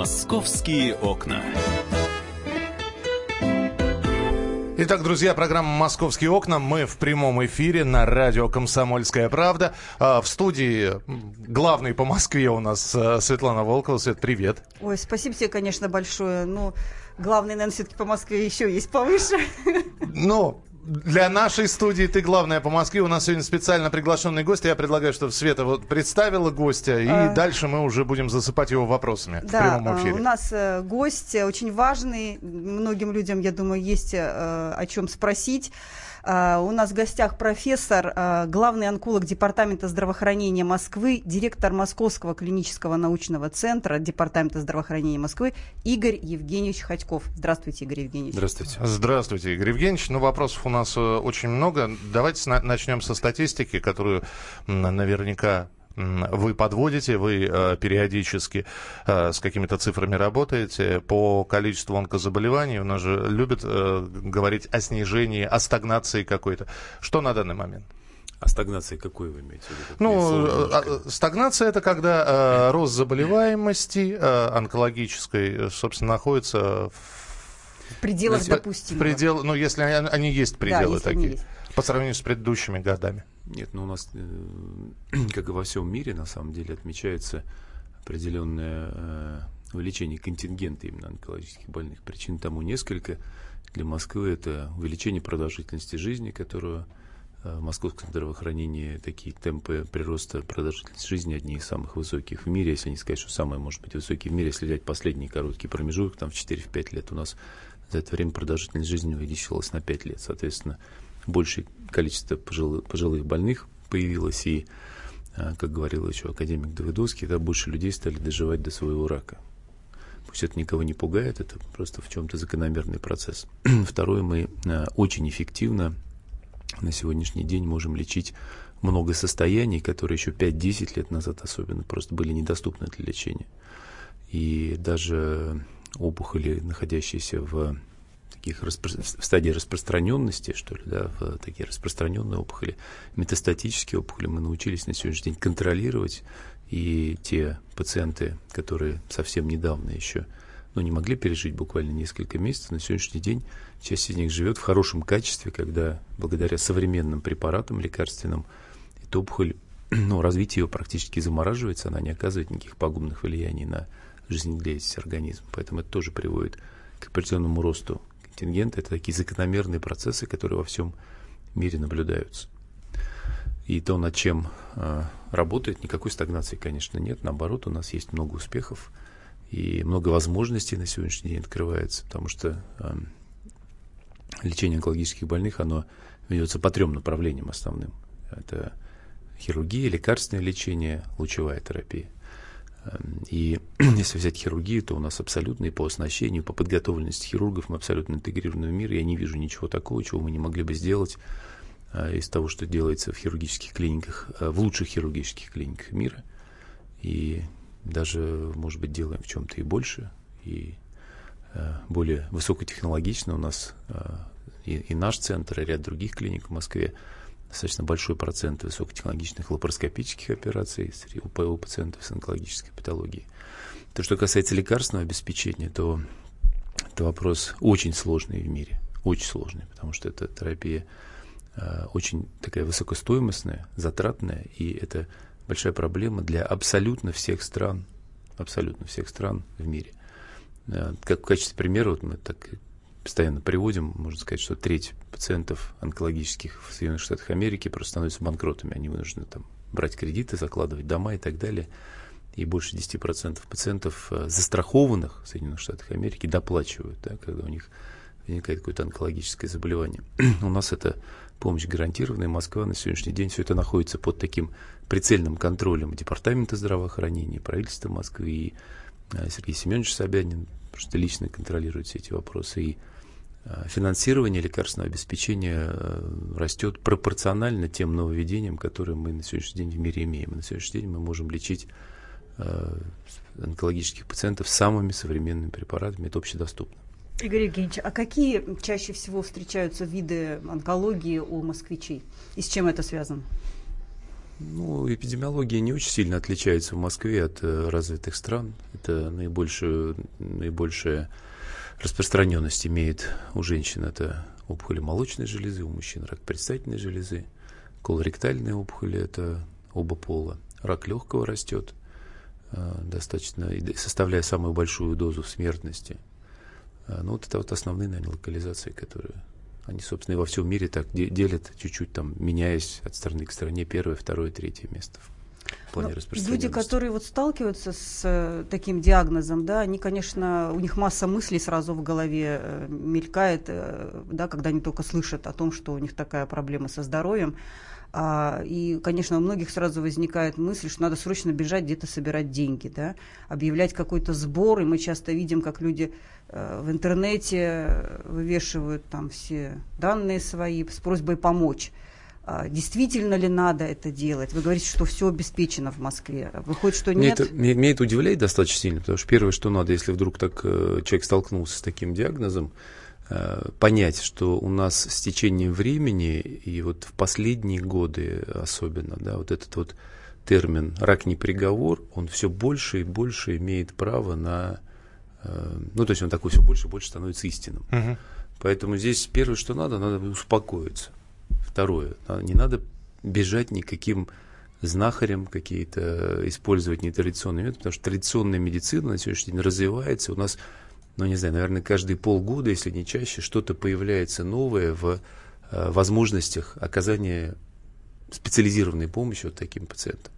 Московские окна. Итак, друзья, программа «Московские окна». Мы в прямом эфире на радио «Комсомольская правда». А, в студии главный по Москве у нас а, Светлана Волкова. Свет, привет. Ой, спасибо тебе, конечно, большое. Ну, главный, наверное, все-таки по Москве еще есть повыше. Ну, для нашей студии ты главная по Москве. У нас сегодня специально приглашенный гость. Я предлагаю, чтобы Света вот представила гостя, и а... дальше мы уже будем засыпать его вопросами да, в прямом эфире. у нас э, гость очень важный. Многим людям, я думаю, есть э, о чем спросить. А, у нас в гостях профессор, а, главный онколог Департамента здравоохранения Москвы, директор Московского клинического научного центра Департамента здравоохранения Москвы Игорь Евгеньевич Ходьков. Здравствуйте, Игорь Евгеньевич. Здравствуйте. Здравствуйте, Игорь Евгеньевич. Ну, вопросов у нас э, очень много. Давайте начнем со статистики, которую наверняка вы подводите, вы э, периодически э, с какими-то цифрами работаете по количеству онкозаболеваний. У нас же любят э, говорить о снижении, о стагнации какой-то. Что на данный момент? А стагнация какой вы имеете в виду? Ну, а, стагнация это когда э, рост заболеваемости э, онкологической, собственно, находится в в пределах допустимого. Предел, ну, если они, они есть пределы да, такие. Есть. По сравнению с предыдущими годами. Нет, ну у нас, э, как и во всем мире, на самом деле, отмечается определенное э, увеличение контингента именно онкологических больных. Причин тому несколько. Для Москвы это увеличение продолжительности жизни, которую э, в московском здравоохранении такие темпы прироста продолжительности жизни одни из самых высоких в мире, если не сказать, что самые, может быть, высокие в мире, если взять последний короткий промежуток, там в 4-5 лет у нас за это время продолжительность жизни увеличивалась на 5 лет. Соответственно, большее количество пожилых, больных появилось, и, а, как говорил еще академик Давыдовский, да, больше людей стали доживать до своего рака. Пусть это никого не пугает, это просто в чем-то закономерный процесс. Второе, мы а, очень эффективно на сегодняшний день можем лечить много состояний, которые еще 5-10 лет назад особенно просто были недоступны для лечения. И даже опухоли, находящиеся в таких распро... в стадии распространенности, что ли, да, в такие распространенные опухоли, метастатические опухоли мы научились на сегодняшний день контролировать, и те пациенты, которые совсем недавно еще ну, не могли пережить буквально несколько месяцев, на сегодняшний день часть из них живет в хорошем качестве, когда благодаря современным препаратам лекарственным эта опухоль, ну, развитие ее практически замораживается, она не оказывает никаких пагубных влияний на жизнедеятельность организма. Поэтому это тоже приводит к определенному росту контингента. Это такие закономерные процессы, которые во всем мире наблюдаются. И то, над чем э, работает, никакой стагнации, конечно, нет. Наоборот, у нас есть много успехов и много возможностей на сегодняшний день открывается, потому что э, лечение онкологических больных, оно ведется по трем направлениям основным. Это хирургия, лекарственное лечение, лучевая терапия. Эм, и если взять хирургию, то у нас абсолютно по оснащению, по подготовленности хирургов мы абсолютно интегрированы в мир. Я не вижу ничего такого, чего мы не могли бы сделать э, из того, что делается в хирургических клиниках, э, в лучших хирургических клиниках мира. И даже, может быть, делаем в чем-то и больше, и э, более высокотехнологично у нас и, и наш центр, и ряд других клиник в Москве достаточно большой процент высокотехнологичных лапароскопических операций УПО пациентов с онкологической патологией. То, что касается лекарственного обеспечения, то это вопрос очень сложный в мире, очень сложный, потому что эта терапия э, очень такая высокостоимостная, затратная, и это большая проблема для абсолютно всех стран, абсолютно всех стран в мире. Э, как в качестве примера, вот мы так постоянно приводим, можно сказать, что треть пациентов онкологических в Соединенных Штатах Америки просто становятся банкротами. Они вынуждены там брать кредиты, закладывать дома и так далее. И больше 10% пациентов, э, застрахованных в Соединенных Штатах Америки, доплачивают, да, когда у них возникает какое-то онкологическое заболевание. у нас это помощь гарантированная. Москва на сегодняшний день все это находится под таким прицельным контролем Департамента здравоохранения, правительства Москвы и э, Сергей Семенович Собянин просто лично контролирует все эти вопросы. И финансирование лекарственного обеспечения э, растет пропорционально тем нововведениям, которые мы на сегодняшний день в мире имеем. На сегодняшний день мы можем лечить э, онкологических пациентов самыми современными препаратами, это общедоступно. Игорь Евгеньевич, а какие чаще всего встречаются виды онкологии у москвичей? И с чем это связано? Ну, эпидемиология не очень сильно отличается в Москве от э, развитых стран. Это наибольшую, наибольшая распространенность имеет у женщин. Это опухоли молочной железы, у мужчин рак предстательной железы, колоректальные опухоли, это оба пола. Рак легкого растет э, достаточно, составляя самую большую дозу смертности. Э, ну, вот это вот основные, наверное, локализации, которые они, собственно, и во всем мире так делят, чуть-чуть там, меняясь от страны к стране, первое, второе, третье место плане Но Люди, которые вот сталкиваются с э, таким диагнозом, да, они, конечно, у них масса мыслей сразу в голове э, мелькает, э, да, когда они только слышат о том, что у них такая проблема со здоровьем. А, и, конечно, у многих сразу возникает мысль, что надо срочно бежать где-то собирать деньги, да, объявлять какой-то сбор, и мы часто видим, как люди э, в интернете вывешивают там все данные свои с просьбой помочь. А, действительно ли надо это делать? Вы говорите, что все обеспечено в Москве. Выходит, что нет? Меня это, меня это удивляет достаточно сильно, потому что первое, что надо, если вдруг так э, человек столкнулся с таким диагнозом, Э, понять, что у нас с течением времени, и вот в последние годы особенно, да, вот этот вот термин «рак не приговор», он все больше и больше имеет право на... Э, ну, то есть он такой все больше и больше становится истинным. Угу. Поэтому здесь первое, что надо, надо успокоиться. Второе, не надо бежать никаким знахарем какие-то, использовать нетрадиционные методы, потому что традиционная медицина на сегодняшний день развивается. У нас ну, не знаю, наверное, каждые полгода, если не чаще, что-то появляется новое в э, возможностях оказания специализированной помощи вот таким пациентам.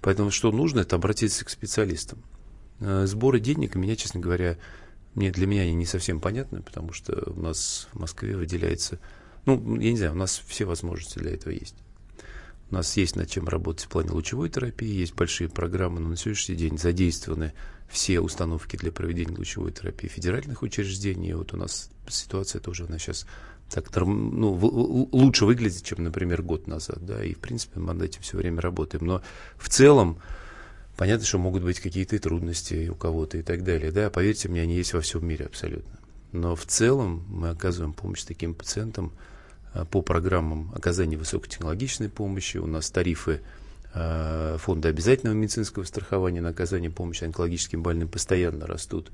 Поэтому что нужно, это обратиться к специалистам. Э, сборы денег, меня, честно говоря, мне, для меня они не совсем понятны, потому что у нас в Москве выделяется, ну, я не знаю, у нас все возможности для этого есть. У нас есть над чем работать в плане лучевой терапии, есть большие программы, но на сегодняшний день задействованы все установки для проведения лучевой терапии федеральных учреждений. Вот у нас ситуация тоже, она сейчас так ну, лучше выглядит, чем, например, год назад. Да, и, в принципе, мы над этим все время работаем. Но в целом, понятно, что могут быть какие-то трудности у кого-то и так далее. Да, поверьте мне, они есть во всем мире абсолютно. Но в целом мы оказываем помощь таким пациентам по программам оказания высокотехнологичной помощи. У нас тарифы Э, фонда обязательного медицинского страхования на оказание помощи онкологическим больным постоянно растут.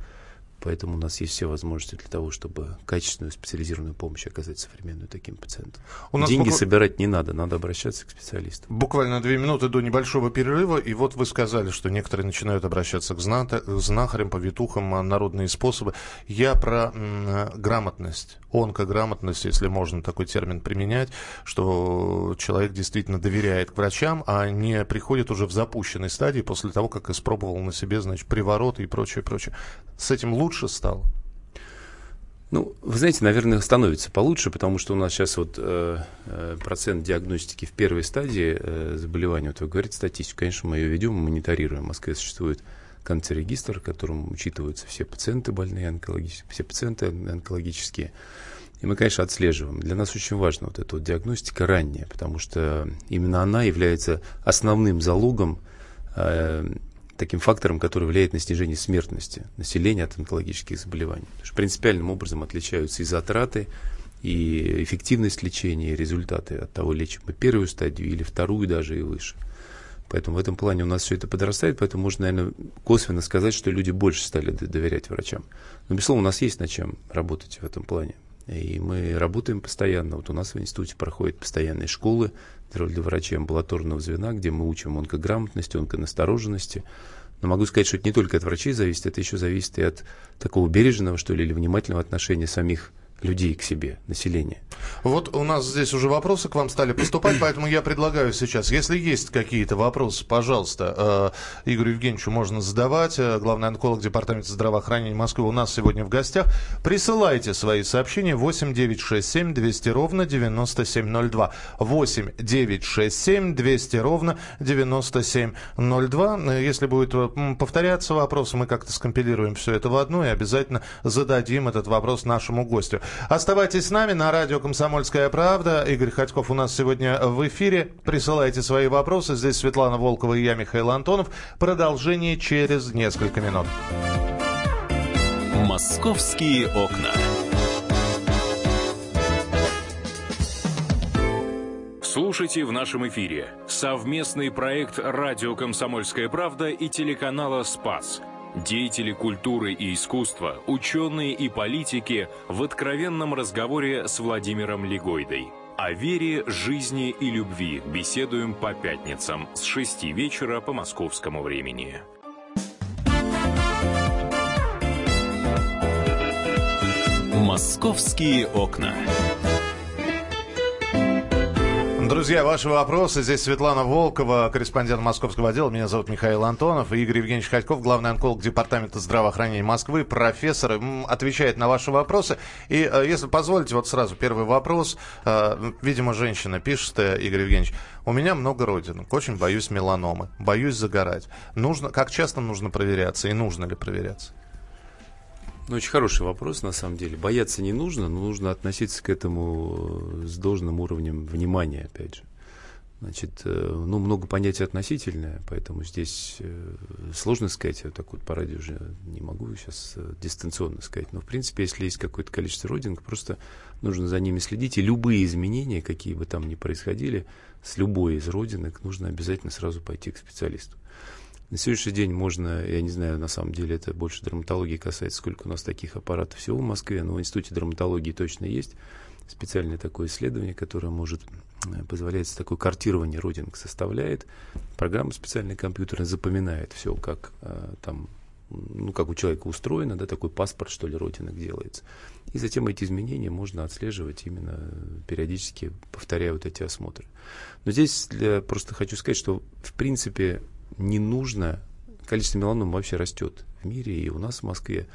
Поэтому у нас есть все возможности для того, чтобы качественную специализированную помощь оказать современную таким пациентам. У нас Деньги букв... собирать не надо, надо обращаться к специалистам. Буквально две минуты до небольшого перерыва, и вот вы сказали, что некоторые начинают обращаться к знахарям, повитухам, народные способы. Я про м, грамотность, онкограмотность, если можно такой термин применять, что человек действительно доверяет к врачам, а не приходит уже в запущенной стадии после того, как испробовал на себе, значит, привороты и прочее, прочее. С этим лучше стало? Ну, вы знаете, наверное, становится получше, потому что у нас сейчас вот э, э, процент диагностики в первой стадии э, заболевания, вот вы говорите статистику, конечно, мы ее ведем, мы мониторируем. В Москве существует канцерегистр, в котором учитываются все пациенты больные онкологические, все пациенты онкологические. И мы, конечно, отслеживаем. Для нас очень важна вот эта вот диагностика ранняя, потому что именно она является основным залогом э, таким фактором, который влияет на снижение смертности населения от онкологических заболеваний. Потому что принципиальным образом отличаются и затраты, и эффективность лечения, и результаты от того, лечим мы первую стадию или вторую даже и выше. Поэтому в этом плане у нас все это подрастает, поэтому можно, наверное, косвенно сказать, что люди больше стали доверять врачам. Но, безусловно, у нас есть над чем работать в этом плане. И мы работаем постоянно. Вот у нас в институте проходят постоянные школы для врачей амбулаторного звена, где мы учим онкограмотности, онконастороженности. Но могу сказать, что это не только от врачей зависит, это еще зависит и от такого бережного, что ли, или внимательного отношения самих людей к себе, населения. Вот у нас здесь уже вопросы к вам стали поступать, поэтому я предлагаю сейчас, если есть какие-то вопросы, пожалуйста, э, Игорю Евгеньевичу можно задавать. Э, главный онколог Департамента здравоохранения Москвы у нас сегодня в гостях. Присылайте свои сообщения 8 9 6 7 200 ровно 9702. 8 9 6 7 200 ровно 9702. Э, если будет повторяться вопрос, мы как-то скомпилируем все это в одно и обязательно зададим этот вопрос нашему гостю. Оставайтесь с нами на радио «Комсомольская правда». Игорь Ходьков у нас сегодня в эфире. Присылайте свои вопросы. Здесь Светлана Волкова и я, Михаил Антонов. Продолжение через несколько минут. «Московские окна». Слушай Слушайте в нашем эфире совместный проект «Радио Комсомольская правда» и телеканала «Спас». Деятели культуры и искусства, ученые и политики в откровенном разговоре с Владимиром Легойдой. О вере, жизни и любви беседуем по пятницам с 6 вечера по московскому времени. «Московские окна». Друзья, ваши вопросы. Здесь Светлана Волкова, корреспондент московского отдела. Меня зовут Михаил Антонов. Игорь Евгеньевич Ходьков, главный онколог Департамента здравоохранения Москвы, профессор, отвечает на ваши вопросы. И, э, если позволите, вот сразу первый вопрос. Э, видимо, женщина пишет, э, Игорь Евгеньевич, у меня много родинок, очень боюсь меланомы, боюсь загорать. Нужно, как часто нужно проверяться и нужно ли проверяться? Ну, очень хороший вопрос, на самом деле. Бояться не нужно, но нужно относиться к этому э, с должным уровнем внимания, опять же. Значит, э, ну, много понятий относительное, поэтому здесь э, сложно сказать, я так вот по радио уже не могу сейчас дистанционно сказать. Но, в принципе, если есть какое-то количество родинок, просто нужно за ними следить. И любые изменения, какие бы там ни происходили, с любой из родинок нужно обязательно сразу пойти к специалисту. На сегодняшний день можно, я не знаю, на самом деле это больше драматологии касается, сколько у нас таких аппаратов всего в Москве, но в Институте драматологии точно есть специальное такое исследование, которое может э, позволяет такое картирование родинок составляет. Программа специальная компьютерная запоминает все, как э, там ну, как у человека устроено, да, такой паспорт, что ли, родинок делается. И затем эти изменения можно отслеживать именно периодически, повторяя вот эти осмотры. Но здесь для, просто хочу сказать, что, в принципе, не нужно, количество меланом вообще растет в мире, и у нас в Москве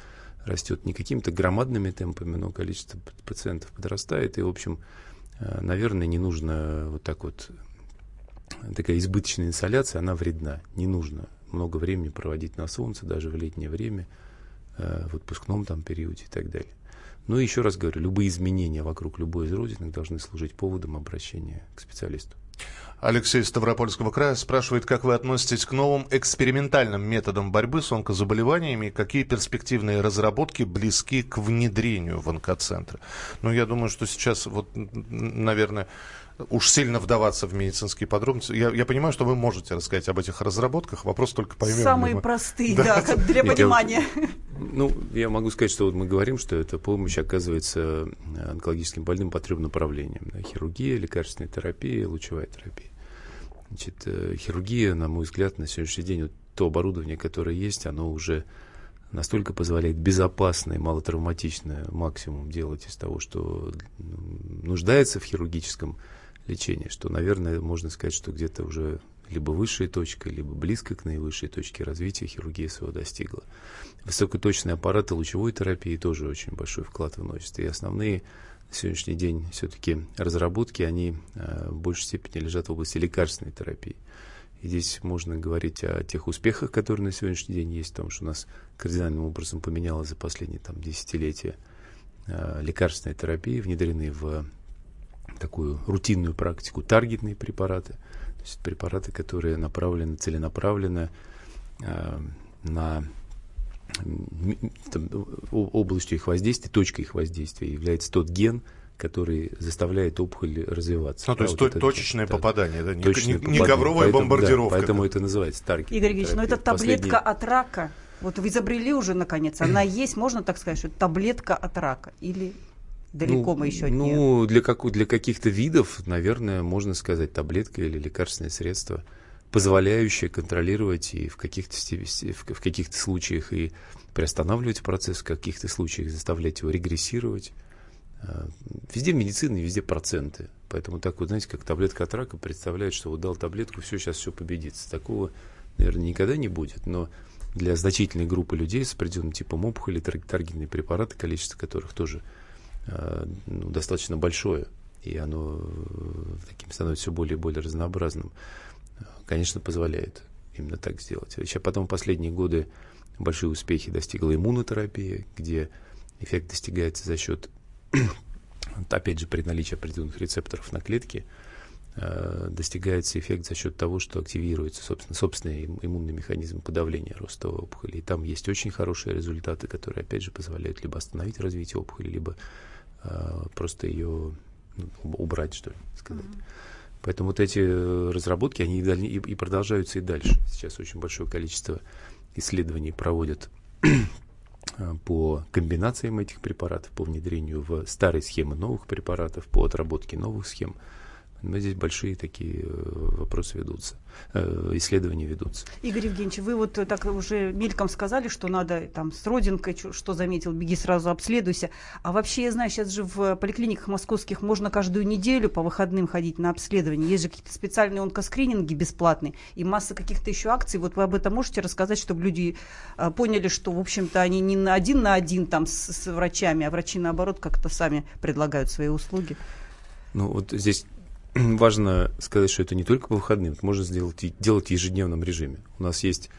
растет не какими-то громадными темпами, но количество пациентов подрастает, и, в общем, э, наверное, не нужно вот так вот, такая избыточная инсоляция, она вредна, не нужно много времени проводить на солнце, даже в летнее время, э, в отпускном там периоде и так далее. Но еще раз говорю, любые изменения вокруг любой из родинок должны служить поводом обращения к специалисту. Алексей Ставропольского края спрашивает, как вы относитесь к новым экспериментальным методам борьбы с онкозаболеваниями и какие перспективные разработки близки к внедрению в онкоцентры. Ну, я думаю, что сейчас, вот, наверное, уж сильно вдаваться в медицинские подробности. Я, я понимаю, что вы можете рассказать об этих разработках. Вопрос только поймем. Самые мы... простые, да, да для понимания. Ну, я могу сказать, что вот мы говорим, что эта помощь оказывается онкологическим больным по трем направлениям. Да, хирургия, лекарственная терапия, лучевая терапия. Значит, э, хирургия, на мой взгляд, на сегодняшний день, вот то оборудование, которое есть, оно уже настолько позволяет безопасно и малотравматично максимум делать из того, что нуждается в хирургическом лечении, что, наверное, можно сказать, что где-то уже либо высшая точка, либо близко к наивысшей точке развития хирургия своего достигла. Высокоточные аппараты лучевой терапии тоже очень большой вклад вносят. И основные на сегодняшний день все-таки разработки, они э, в большей степени лежат в области лекарственной терапии. И здесь можно говорить о тех успехах, которые на сегодняшний день есть, потому что у нас кардинальным образом поменялось за последние там, десятилетия э, лекарственная терапия, внедрены в такую рутинную практику таргетные препараты, то есть препараты, которые направлены целенаправленно э, на там, областью их воздействия, точкой их воздействия является тот ген, который заставляет опухоль развиваться. Ну, то есть вот то, точечное это, попадание, да, точечное не, попадание. не ковровая поэтому, бомбардировка. Да, поэтому это называется таргет. Игорь Евгеньевич, но это таблетка Последний... от рака. Вот вы изобрели уже, наконец, она есть, можно так сказать, что это таблетка от рака? Или далеко ну, мы еще ну, нее? Ну, для, как, для каких-то видов, наверное, можно сказать таблетка или лекарственное средство, позволяющее контролировать и в каких-то, в каких-то случаях и приостанавливать процесс, в каких-то случаях заставлять его регрессировать. А, везде в медицине, везде проценты. Поэтому так вот, знаете, как таблетка от рака представляет, что вот дал таблетку, все, сейчас все победится. Такого, наверное, никогда не будет. Но для значительной группы людей с определенным типом опухоли таргетные препараты, количество которых тоже ну, достаточно большое, и оно э, таким становится все более и более разнообразным, конечно, позволяет именно так сделать. Еще потом в последние годы большие успехи достигла иммунотерапия, где эффект достигается за счет опять же, при наличии определенных рецепторов на клетке, э, достигается эффект за счет того, что активируется, собственно, собственный иммунный механизм подавления роста опухоли. И там есть очень хорошие результаты, которые, опять же, позволяют либо остановить развитие опухоли, либо э, просто ее ну, убрать, что ли, сказать. Mm-hmm. Поэтому вот эти разработки, они и, и продолжаются и дальше. Сейчас очень большое количество исследований проводят по комбинациям этих препаратов, по внедрению в старые схемы новых препаратов, по отработке новых схем. Но здесь большие такие э, вопросы ведутся, э, исследования ведутся. Игорь Евгеньевич, вы вот так уже мельком сказали, что надо там с родинкой, что заметил, беги сразу обследуйся. А вообще, я знаю, сейчас же в поликлиниках московских можно каждую неделю по выходным ходить на обследование. Есть же какие-то специальные онкоскрининги бесплатные и масса каких-то еще акций. Вот вы об этом можете рассказать, чтобы люди а, поняли, что, в общем-то, они не на один на один там с, с врачами, а врачи, наоборот, как-то сами предлагают свои услуги. Ну, вот здесь важно сказать, что это не только по выходным, это можно сделать, делать в ежедневном режиме. У нас есть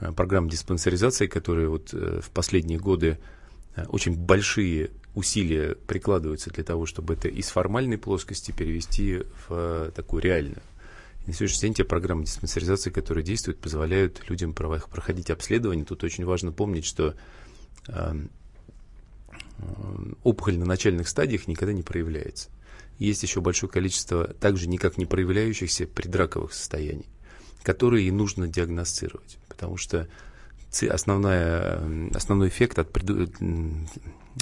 э, программа диспансеризации, которая вот э, в последние годы э, очень большие усилия прикладываются для того, чтобы это из формальной плоскости перевести в такую реальную. И на сегодняшний день те программы диспансеризации, которые действуют, позволяют людям проходить обследование. Тут очень важно помнить, что опухоль на начальных стадиях никогда не проявляется есть еще большое количество также никак не проявляющихся предраковых состояний, которые и нужно диагностировать, потому что основная, основной эффект от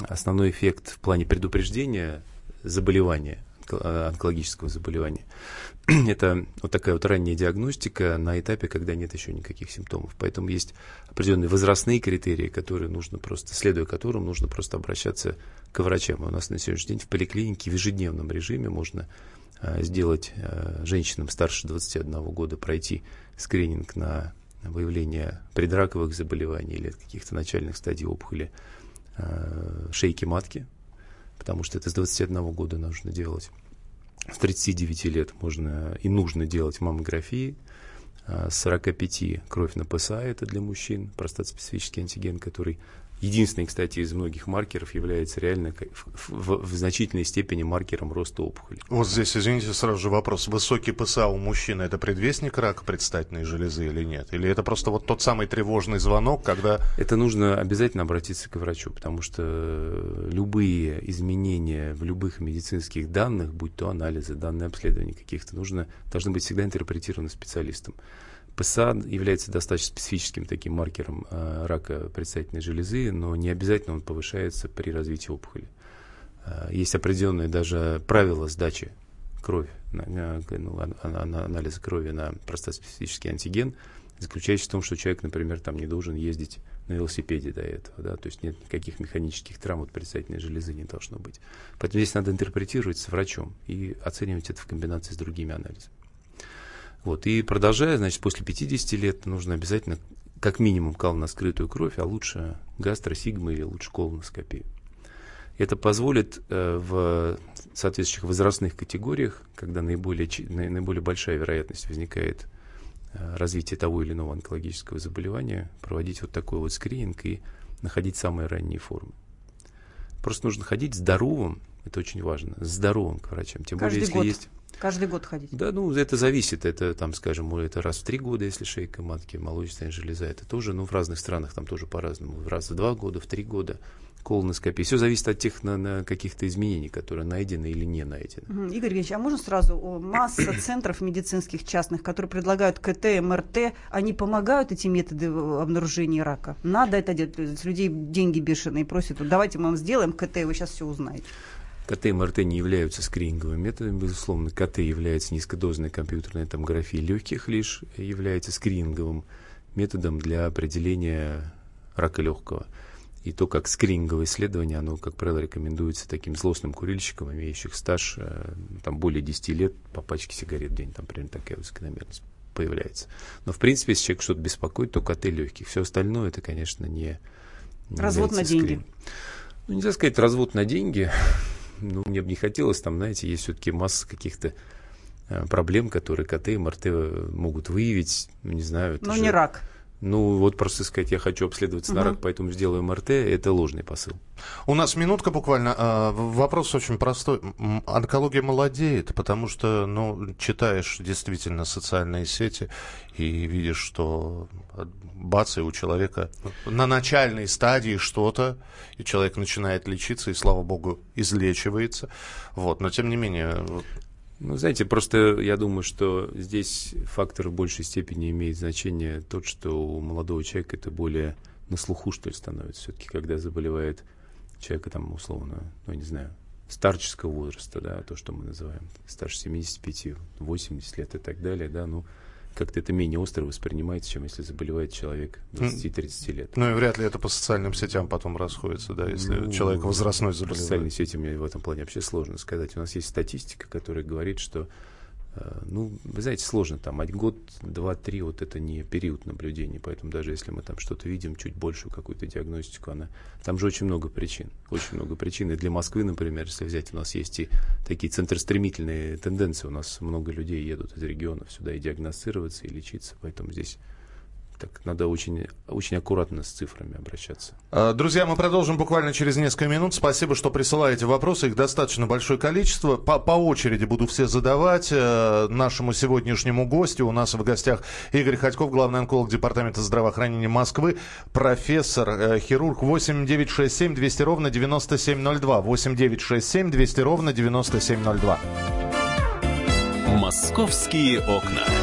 основной эффект в плане предупреждения заболевания онкологического заболевания. Это вот такая вот ранняя диагностика на этапе, когда нет еще никаких симптомов. Поэтому есть определенные возрастные критерии, которые нужно просто, следуя которым нужно просто обращаться к врачам. У нас на сегодняшний день в поликлинике в ежедневном режиме можно а, сделать а, женщинам старше 21 года пройти скрининг на выявление предраковых заболеваний или каких-то начальных стадий опухоли шейки матки, потому что это с 21 года нужно делать. С 39 лет можно и нужно делать маммографии. С 45 кровь на ПСА, это для мужчин, простат-специфический антиген, который единственный, кстати, из многих маркеров является реально в, в, в значительной степени маркером роста опухоли. Вот здесь, извините, сразу же вопрос. Высокий ПСА у мужчины – это предвестник рака предстательной железы или нет? Или это просто вот тот самый тревожный звонок, когда… Это нужно обязательно обратиться к врачу, потому что любые изменения в любых медицинских данных, будь то анализы, данные обследования каких-то, нужно, должны быть всегда интерпретированы специалистом. ПСА является достаточно специфическим таким маркером э, рака предстательной железы, но не обязательно он повышается при развитии опухоли. Э, есть определенные даже правила сдачи крови, на, ну, на, анализа крови на простоспецифический антиген, заключающийся в том, что человек, например, там не должен ездить на велосипеде до этого, да, то есть нет никаких механических травм от предстательной железы не должно быть. Поэтому здесь надо интерпретировать с врачом и оценивать это в комбинации с другими анализами. Вот, и продолжая, значит, после 50 лет нужно обязательно как минимум кал на скрытую кровь, а лучше гастросигма или лучше колоноскопию. Это позволит э, в соответствующих возрастных категориях, когда наиболее, наиболее большая вероятность возникает э, развитие того или иного онкологического заболевания, проводить вот такой вот скрининг и находить самые ранние формы. Просто нужно ходить здоровым, это очень важно, здоровым к врачам. Тем Каждый более, если год. есть Каждый год ходить? Да, ну, это зависит. Это, там, скажем, это раз в три года, если шейка матки, молочная железа. Это тоже, ну, в разных странах там тоже по-разному. Раз в два года, в три года колоноскопия. Все зависит от тех на, на каких-то изменений, которые найдены или не найдены. Игорь Ильич, а можно сразу масса центров медицинских частных, которые предлагают КТ, МРТ, они помогают эти методы обнаружения рака? Надо это делать. С людей деньги бешеные просят, давайте мы вам сделаем КТ, вы сейчас все узнаете. КТ и МРТ не являются скрининговыми методами, безусловно. КТ является низкодозной компьютерной томографией легких лишь, является скрининговым методом для определения рака легкого. И то, как скрининговое исследование, оно, как правило, рекомендуется таким злостным курильщикам, имеющих стаж э, там, более 10 лет по пачке сигарет в день, там примерно такая закономерность появляется. Но, в принципе, если человек что-то беспокоит, то КТ легких. Все остальное, это, конечно, не, не Развод на деньги. Ну, нельзя сказать развод на деньги ну, мне бы не хотелось, там, знаете, есть все-таки масса каких-то э, проблем, которые КТ и МРТ могут выявить, ну, не знаю. Но же... не рак. Ну, вот просто сказать, я хочу обследоваться угу. на рак, поэтому сделаю МРТ, это ложный посыл. У нас минутка буквально. А, вопрос очень простой. Онкология молодеет, потому что, ну, читаешь действительно социальные сети и видишь, что бац, и у человека на начальной стадии что-то, и человек начинает лечиться, и, слава богу, излечивается. Вот. Но, тем не менее, Ну, знаете, просто я думаю, что здесь фактор в большей степени имеет значение тот, что у молодого человека это более на слуху, что ли, становится. Все-таки, когда заболевает человека, там, условно, ну, не знаю, старческого возраста, да, то, что мы называем старше 75, 80 лет и так далее, да, ну, как-то это менее остро воспринимается, чем если заболевает человек 20-30 лет. Ну и вряд ли это по социальным сетям потом расходится, да, если ну, человек возрастной заболевает. По социальным сетям мне в этом плане вообще сложно сказать. У нас есть статистика, которая говорит, что ну, вы знаете, сложно там, год, два, три, вот это не период наблюдения, поэтому даже если мы там что-то видим, чуть большую какую-то диагностику, она, там же очень много причин, очень много причин, и для Москвы, например, если взять, у нас есть и такие центростремительные тенденции, у нас много людей едут из регионов сюда и диагностироваться, и лечиться, поэтому здесь так надо очень, очень аккуратно с цифрами обращаться. А, друзья, мы продолжим буквально через несколько минут. Спасибо, что присылаете вопросы. Их достаточно большое количество. По, по очереди буду все задавать. Э, нашему сегодняшнему гостю у нас в гостях Игорь Ходьков, главный онколог Департамента здравоохранения Москвы, профессор, э, хирург 8967 200 ровно 9702. 8967 200 ровно 9702. Московские окна.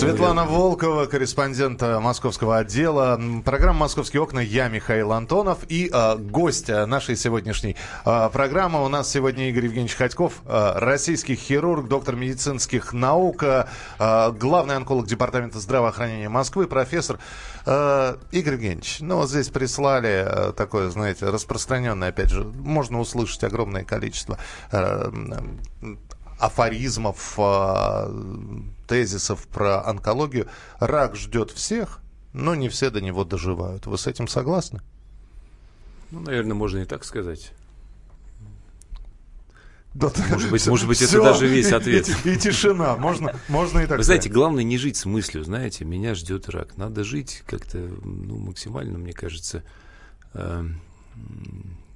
Светлана Волкова, корреспондент московского отдела. Программа «Московские окна». Я Михаил Антонов. И э, гость нашей сегодняшней э, программы у нас сегодня Игорь Евгеньевич Ходьков, э, российский хирург, доктор медицинских наук, э, главный онколог Департамента здравоохранения Москвы, профессор. Э, Игорь Евгеньевич, ну вот здесь прислали э, такое, знаете, распространенное, опять же, можно услышать огромное количество э, афоризмов, а, тезисов про онкологию. Рак ждет всех, но не все до него доживают. Вы с этим согласны? Ну, наверное, можно и так сказать. Да, может быть, может быть это даже весь ответ. И, и, и тишина. Можно, можно и так Вы знаете, главное не жить с мыслью, знаете, меня ждет рак. Надо жить как-то ну, максимально, мне кажется, э,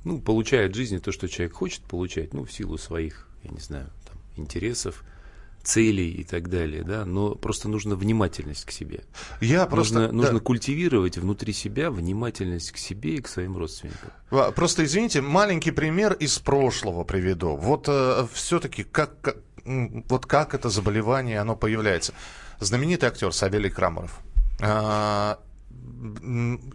ну, получая от жизни то, что человек хочет получать, ну, в силу своих, я не знаю, интересов, целей и так далее, да, но просто нужно внимательность к себе. Я просто нужно, нужно культивировать внутри себя внимательность к себе и к своим родственникам. Просто извините, маленький пример из прошлого приведу. Вот э, все-таки как, как вот как это заболевание оно появляется. Знаменитый актер Савелий Крамаров. Э,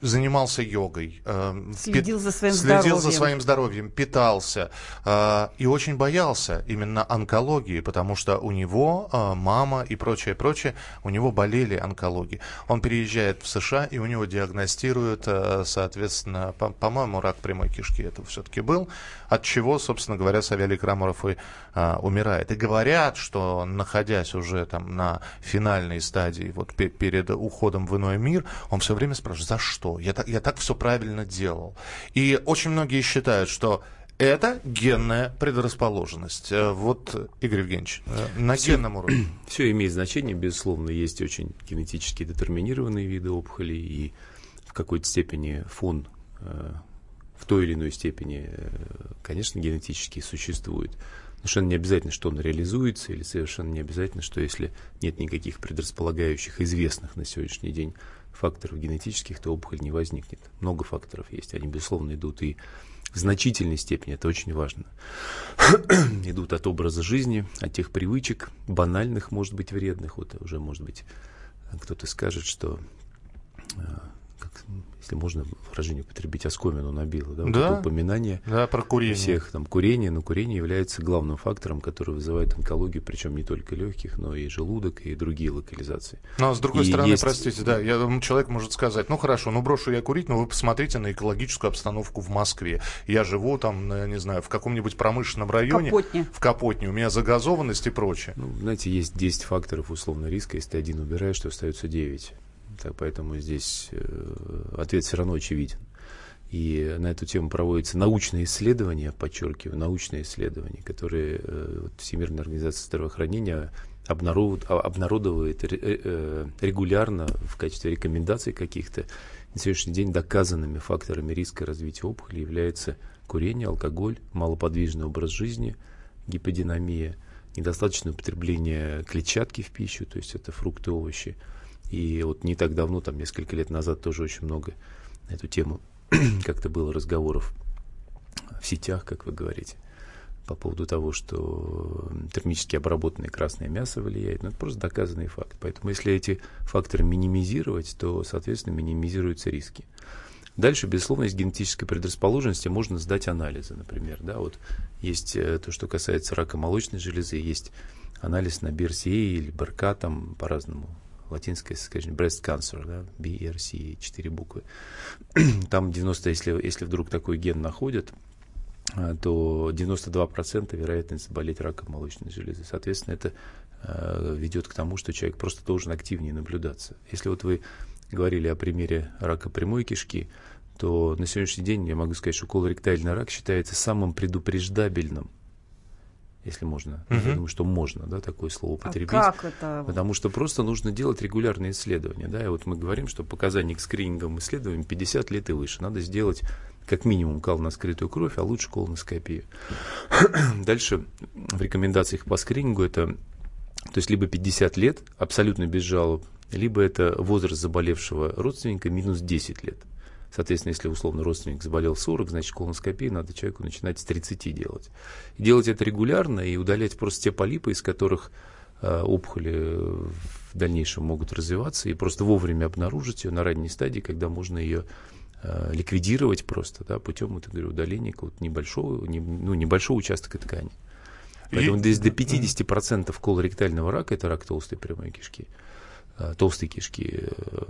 занимался йогой, э, следил за своим следил здоровьем, за своим здоровьем питался э, и очень боялся именно онкологии, потому что у него э, мама и прочее, прочее, у него болели онкологией. Он переезжает в США и у него диагностируют, соответственно, по-моему, рак прямой кишки это все-таки был, от чего, собственно говоря, Савелий Крамаров и умирает. И говорят, что находясь уже там на финальной стадии, вот перед уходом в иной мир, он все время спрашивают, за что? Я так, я так все правильно делал. И очень многие считают, что это генная предрасположенность. Э, вот, Игорь Евгеньевич, э, на все, генном уровне. Все имеет значение, безусловно. Есть очень генетически детерминированные виды опухолей, и в какой-то степени фон э, в той или иной степени, конечно, генетически существует. Совершенно не обязательно, что он реализуется, или совершенно не обязательно, что если нет никаких предрасполагающих известных на сегодняшний день факторов генетических, то опухоль не возникнет. Много факторов есть, они, безусловно, идут и в значительной степени, это очень важно, идут от образа жизни, от тех привычек, банальных, может быть, вредных. Вот уже, может быть, кто-то скажет, что э, как, если можно выражение употребить, оскомину набило, да, да? Вот упоминание да, про курение. всех, там, курение, но курение является главным фактором, который вызывает онкологию, причем не только легких, но и желудок, и другие локализации. Но, с другой и стороны, есть... простите, да, я, человек может сказать, ну, хорошо, ну, брошу я курить, но вы посмотрите на экологическую обстановку в Москве. Я живу там, не знаю, в каком-нибудь промышленном районе. Капотне. В Капотне. У меня загазованность и прочее. Ну, знаете, есть 10 факторов условно риска, если ты один убираешь, то остается 9 так, поэтому здесь э, ответ все равно очевиден. И на эту тему проводятся научные исследования, подчеркиваю, научные исследования, которые э, Всемирная организация здравоохранения обнародовывает регулярно в качестве рекомендаций каких-то на сегодняшний день доказанными факторами риска развития опухоли является курение, алкоголь, малоподвижный образ жизни, гиподинамия, недостаточное употребление клетчатки в пищу, то есть это фрукты, овощи. И вот не так давно, там несколько лет назад тоже очень много на эту тему как-то было разговоров в сетях, как вы говорите, по поводу того, что термически обработанное красное мясо влияет. Ну, это просто доказанный факт. Поэтому если эти факторы минимизировать, то, соответственно, минимизируются риски. Дальше, безусловно, есть генетическая предрасположенность, и можно сдать анализы, например. Да, вот есть э, то, что касается рака молочной железы, есть анализ на BRCA или БРК, там по-разному латинское, скажем, breast cancer, да, BRCA, четыре буквы. Там 90, если, если вдруг такой ген находят, э, то 92% вероятность заболеть раком молочной железы. Соответственно, это э, ведет к тому, что человек просто должен активнее наблюдаться. Если вот вы говорили о примере рака прямой кишки, то на сегодняшний день я могу сказать, что колоректальный рак считается самым предупреждабельным если можно. Uh-huh. Я думаю, что можно, да, такое слово а употребить. А как это? Потому что просто нужно делать регулярные исследования, да, и вот мы говорим, что показания к скрининговым исследованиям 50 лет и выше. Надо сделать как минимум кал на скрытую кровь, а лучше колоноскопию. Дальше в рекомендациях по скринингу это, то есть либо 50 лет, абсолютно без жалоб, либо это возраст заболевшего родственника минус 10 лет. Соответственно, если условно родственник заболел 40, значит колоноскопию надо человеку начинать с 30 делать. И делать это регулярно и удалять просто те полипы, из которых э, опухоли в дальнейшем могут развиваться, и просто вовремя обнаружить ее на ранней стадии, когда можно ее э, ликвидировать просто да, путем вот, говорю, удаления какого-то небольшого, не, ну, небольшого участка ткани. Поэтому и... до 50% колоректального рака это рак толстой прямой кишки. Э, толстые кишки, э,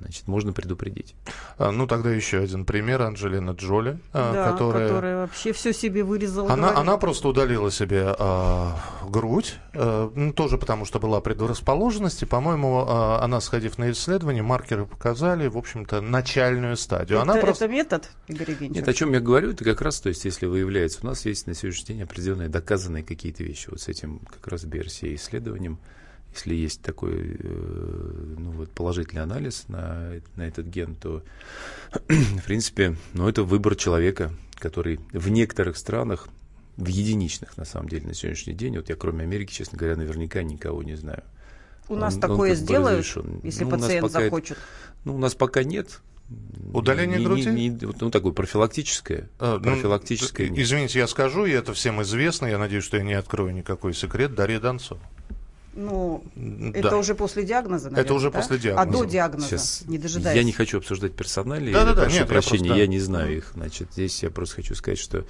значит, можно предупредить. А, ну, тогда еще один пример. Анджелина Джоли, э, да, которая... которая вообще все себе вырезала. Она, она просто удалила себе э, грудь, э, тоже потому что была предрасположенность. И, по-моему, э, она, сходив на исследование, маркеры показали, в общем-то, начальную стадию. Это, она просто... это метод, Игорь Евгеньевич? Нет, о чем я говорю, это как раз, то есть, если выявляется, у нас есть на сегодняшний день определенные доказанные какие-то вещи. Вот с этим как раз BRCA исследованием если есть такой э, ну, вот положительный анализ на, на этот ген, то, в принципе, ну, это выбор человека, который в некоторых странах, в единичных, на самом деле, на сегодняшний день, вот я кроме Америки, честно говоря, наверняка никого не знаю. У он, нас такое он сделают, если ну, пациент захочет? Это, ну, у нас пока нет. Удаление не, груди? Не, не, ну, такое профилактическое. А, профилактическое ну, извините, я скажу, и это всем известно, я надеюсь, что я не открою никакой секрет. Дарья Донцова. Ну, да. это уже после диагноза, наверное, Это уже да? после диагноза. А до диагноза, Сейчас не дожидаясь. Я не хочу обсуждать персонали. Да, да, да. Прошу нет, прощения, я, просто... я не знаю их. Значит, здесь я просто хочу сказать, что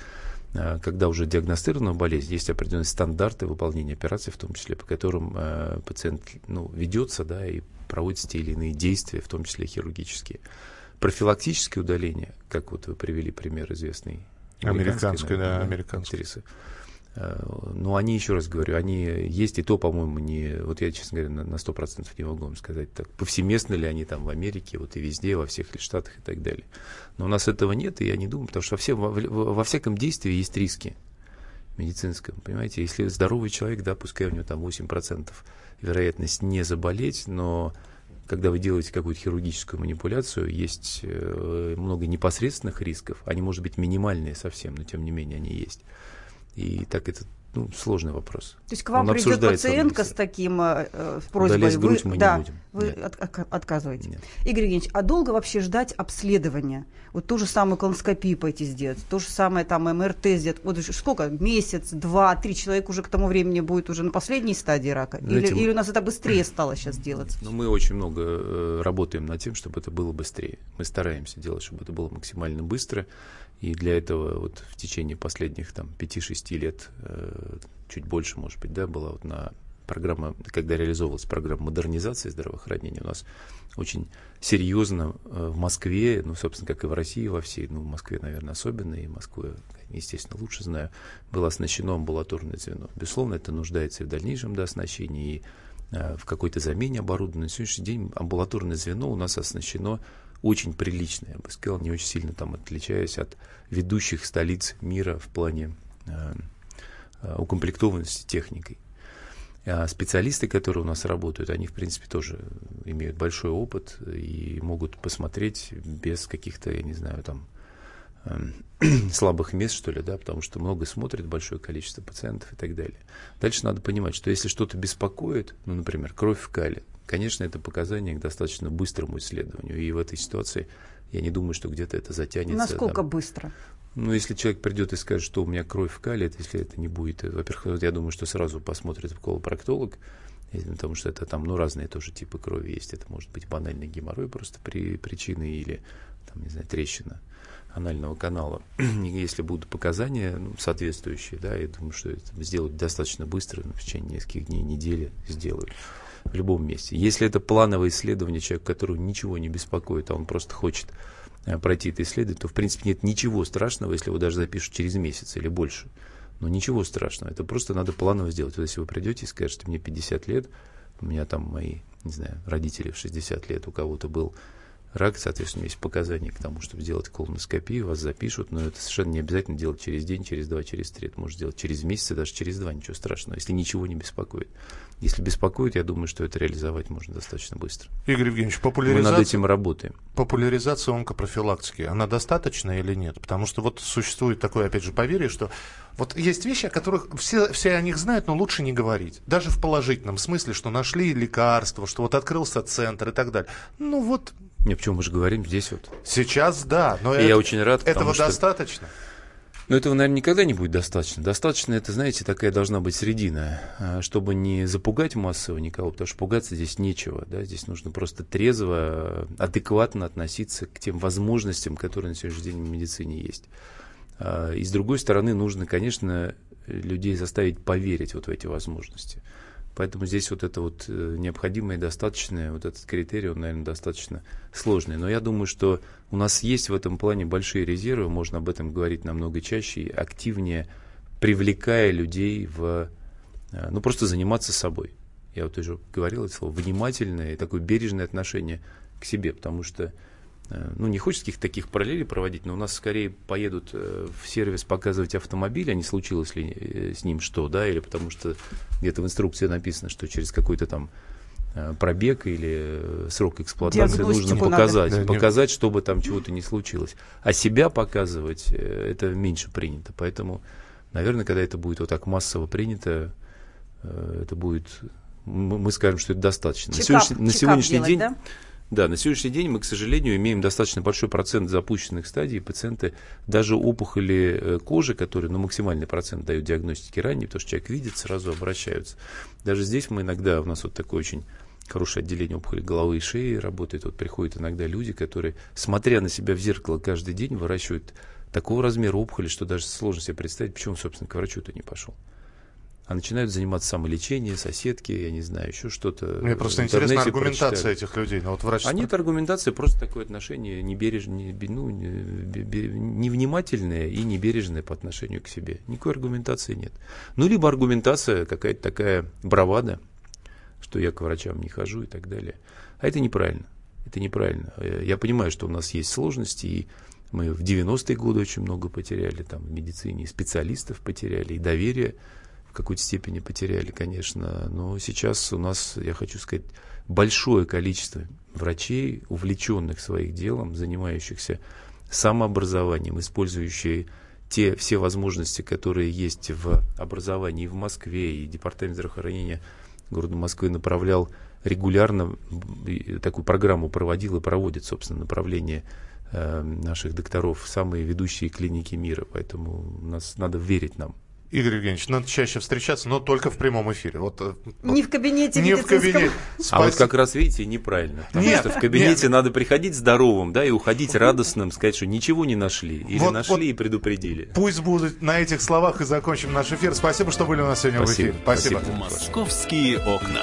а, когда уже диагностирована болезнь, есть определенные стандарты выполнения операций, в том числе, по которым э, пациент ну, ведется, да, и проводит те или иные действия, в том числе хирургические. Профилактическое удаление, как вот вы привели пример известный. Американской, да, американской. Актрисы. Э, но они, еще раз говорю, они есть, и то, по-моему, не... Вот я, честно говоря, на сто процентов не могу вам сказать, так, повсеместно ли они там в Америке, вот и везде, во всех штатах и так далее. Но у нас этого нет, и я не думаю, потому что во, все, во, во всяком действии есть риски медицинском, понимаете? Если здоровый человек, да, пускай у него там 8% вероятность не заболеть, но когда вы делаете какую-то хирургическую манипуляцию, есть э, много непосредственных рисков, они, может быть, минимальные совсем, но тем не менее они есть. И так это ну, сложный вопрос. То есть к вам Он придет пациентка с таким э, э просьбой, Удалять грудь вы, мы да, не будем. Вы от, от, отказываете. Нет. Игорь Евгеньевич, а долго вообще ждать обследования? Вот ту же самую колоноскопию пойти сделать, то же самое там МРТ сделать. Вот сколько? Месяц, два, три человек уже к тому времени будет уже на последней стадии рака? Знаете, или, или у нас это быстрее стало сейчас делаться? Ну, мы очень много э, работаем над тем, чтобы это было быстрее. Мы стараемся делать, чтобы это было максимально быстро. И для этого вот в течение последних там 5-6 лет, э, чуть больше, может быть, да, была вот на программа, когда реализовывалась программа модернизации здравоохранения, у нас очень серьезно э, в Москве, ну, собственно, как и в России во всей, ну, в Москве, наверное, особенно, и Москву естественно, лучше знаю, было оснащено амбулаторное звено. Безусловно, это нуждается и в дальнейшем дооснащении, и э, в какой-то замене оборудования. На сегодняшний день амбулаторное звено у нас оснащено очень прилично, я бы сказал, не очень сильно там отличаясь от ведущих столиц мира в плане э, э, укомплектованности техникой. А специалисты, которые у нас работают, они, в принципе, тоже имеют большой опыт и могут посмотреть без каких-то, я не знаю, там, эм, слабых мест, что ли, да, потому что много смотрит большое количество пациентов и так далее. Дальше надо понимать, что если что-то беспокоит, ну, например, кровь в кале, конечно, это показание к достаточно быстрому исследованию. И в этой ситуации я не думаю, что где-то это затянется. Насколько там, быстро? Ну, если человек придет и скажет, что у меня кровь в кале, если это не будет, э, во-первых, я думаю, что сразу посмотрит колопроктолог, потому что это там, ну, разные тоже типы крови есть. Это может быть банальный геморрой просто при причине или, там, не знаю, трещина анального канала. Если будут показания ну, соответствующие, да, я думаю, что это сделать достаточно быстро, в течение нескольких дней, недели сделают в любом месте. Если это плановое исследование человека, которого ничего не беспокоит, а он просто хочет Э, пройти это исследование, то в принципе нет ничего страшного, если его даже запишут через месяц или больше. Но ничего страшного, это просто надо планово сделать. Вот если вы придете и скажете, мне 50 лет, у меня там мои, не знаю, родители в 60 лет, у кого-то был рак, соответственно, есть показания к тому, чтобы сделать колоноскопию, вас запишут, но это совершенно не обязательно делать через день, через два, через три. Это можно сделать через месяц, даже через два, ничего страшного, если ничего не беспокоит. Если беспокоит, я думаю, что это реализовать можно достаточно быстро. Игорь Евгеньевич, популяризация... Мы над этим работаем. Популяризация онкопрофилактики, она достаточна или нет? Потому что вот существует такое, опять же, поверье, что вот есть вещи, о которых все, все о них знают, но лучше не говорить. Даже в положительном смысле, что нашли лекарство, что вот открылся центр и так далее. Ну вот... Не, почему мы же говорим здесь вот. Сейчас да, но и это, я очень рад, этого что... достаточно. Но этого, наверное, никогда не будет достаточно. Достаточно, это, знаете, такая должна быть средина, а, чтобы не запугать массово никого, потому что пугаться здесь нечего. Да? Здесь нужно просто трезво, адекватно относиться к тем возможностям, которые на сегодняшний день в медицине есть. А, и с другой стороны, нужно, конечно, людей заставить поверить вот в эти возможности. Поэтому здесь вот это вот э, необходимое и достаточное, вот этот критерий, он, наверное, достаточно сложный. Но я думаю, что у нас есть в этом плане большие резервы, можно об этом говорить намного чаще и активнее, привлекая людей в, э, ну, просто заниматься собой. Я вот уже говорил это слово, внимательное и такое бережное отношение к себе, потому что ну, не хочется каких-то таких параллелей проводить, но у нас скорее поедут э, в сервис показывать автомобиль, а не случилось ли э, с ним что, да, или потому что где-то в инструкции написано, что через какой-то там пробег или срок эксплуатации нужно показать, надо. показать, чтобы там чего-то не случилось. А себя показывать, это меньше принято. Поэтому, наверное, когда это будет вот так массово принято, это будет, мы скажем, что это достаточно. Чекап, на сегодняшний, на сегодняшний делать, день... Да? Да, на сегодняшний день мы, к сожалению, имеем достаточно большой процент запущенных стадий. Пациенты, даже опухоли э, кожи, которые ну, максимальный процент дают диагностики ранней, потому что человек видит, сразу обращаются. Даже здесь мы иногда, у нас вот такое очень хорошее отделение опухоли головы и шеи работает. Вот приходят иногда люди, которые, смотря на себя в зеркало каждый день, выращивают такого размера опухоли, что даже сложно себе представить, почему собственно, к врачу-то не пошел а начинают заниматься самолечением, соседки, я не знаю, еще что-то. Мне просто интересна аргументация прочитали. этих людей. Но вот врач... А нет аргументации, просто такое отношение небережное, ну, невнимательное и небережное по отношению к себе. Никакой аргументации нет. Ну, либо аргументация какая-то такая бравада, что я к врачам не хожу и так далее. А это неправильно. Это неправильно. Я понимаю, что у нас есть сложности, и мы в 90-е годы очень много потеряли там в медицине, и специалистов потеряли, и доверие какой-то степени потеряли, конечно, но сейчас у нас, я хочу сказать, большое количество врачей, увлеченных своим делом, занимающихся самообразованием, использующие те все возможности, которые есть в образовании в Москве, и Департамент здравоохранения города Москвы направлял регулярно, такую программу проводил и проводит, собственно, направление э, наших докторов в самые ведущие клиники мира. Поэтому нас надо верить нам. Игорь Евгеньевич, надо чаще встречаться, но только в прямом эфире. Вот, э, не вот, в кабинете Не в кабинете. А вот как раз, видите, неправильно. Потому нет, что в кабинете нет. надо приходить здоровым, да, и уходить радостным, сказать, что ничего не нашли. Или вот, нашли вот, и предупредили. Пусть будут на этих словах и закончим наш эфир. Спасибо, что были у нас сегодня Спасибо. в эфире. Спасибо. Спасибо. Московские окна.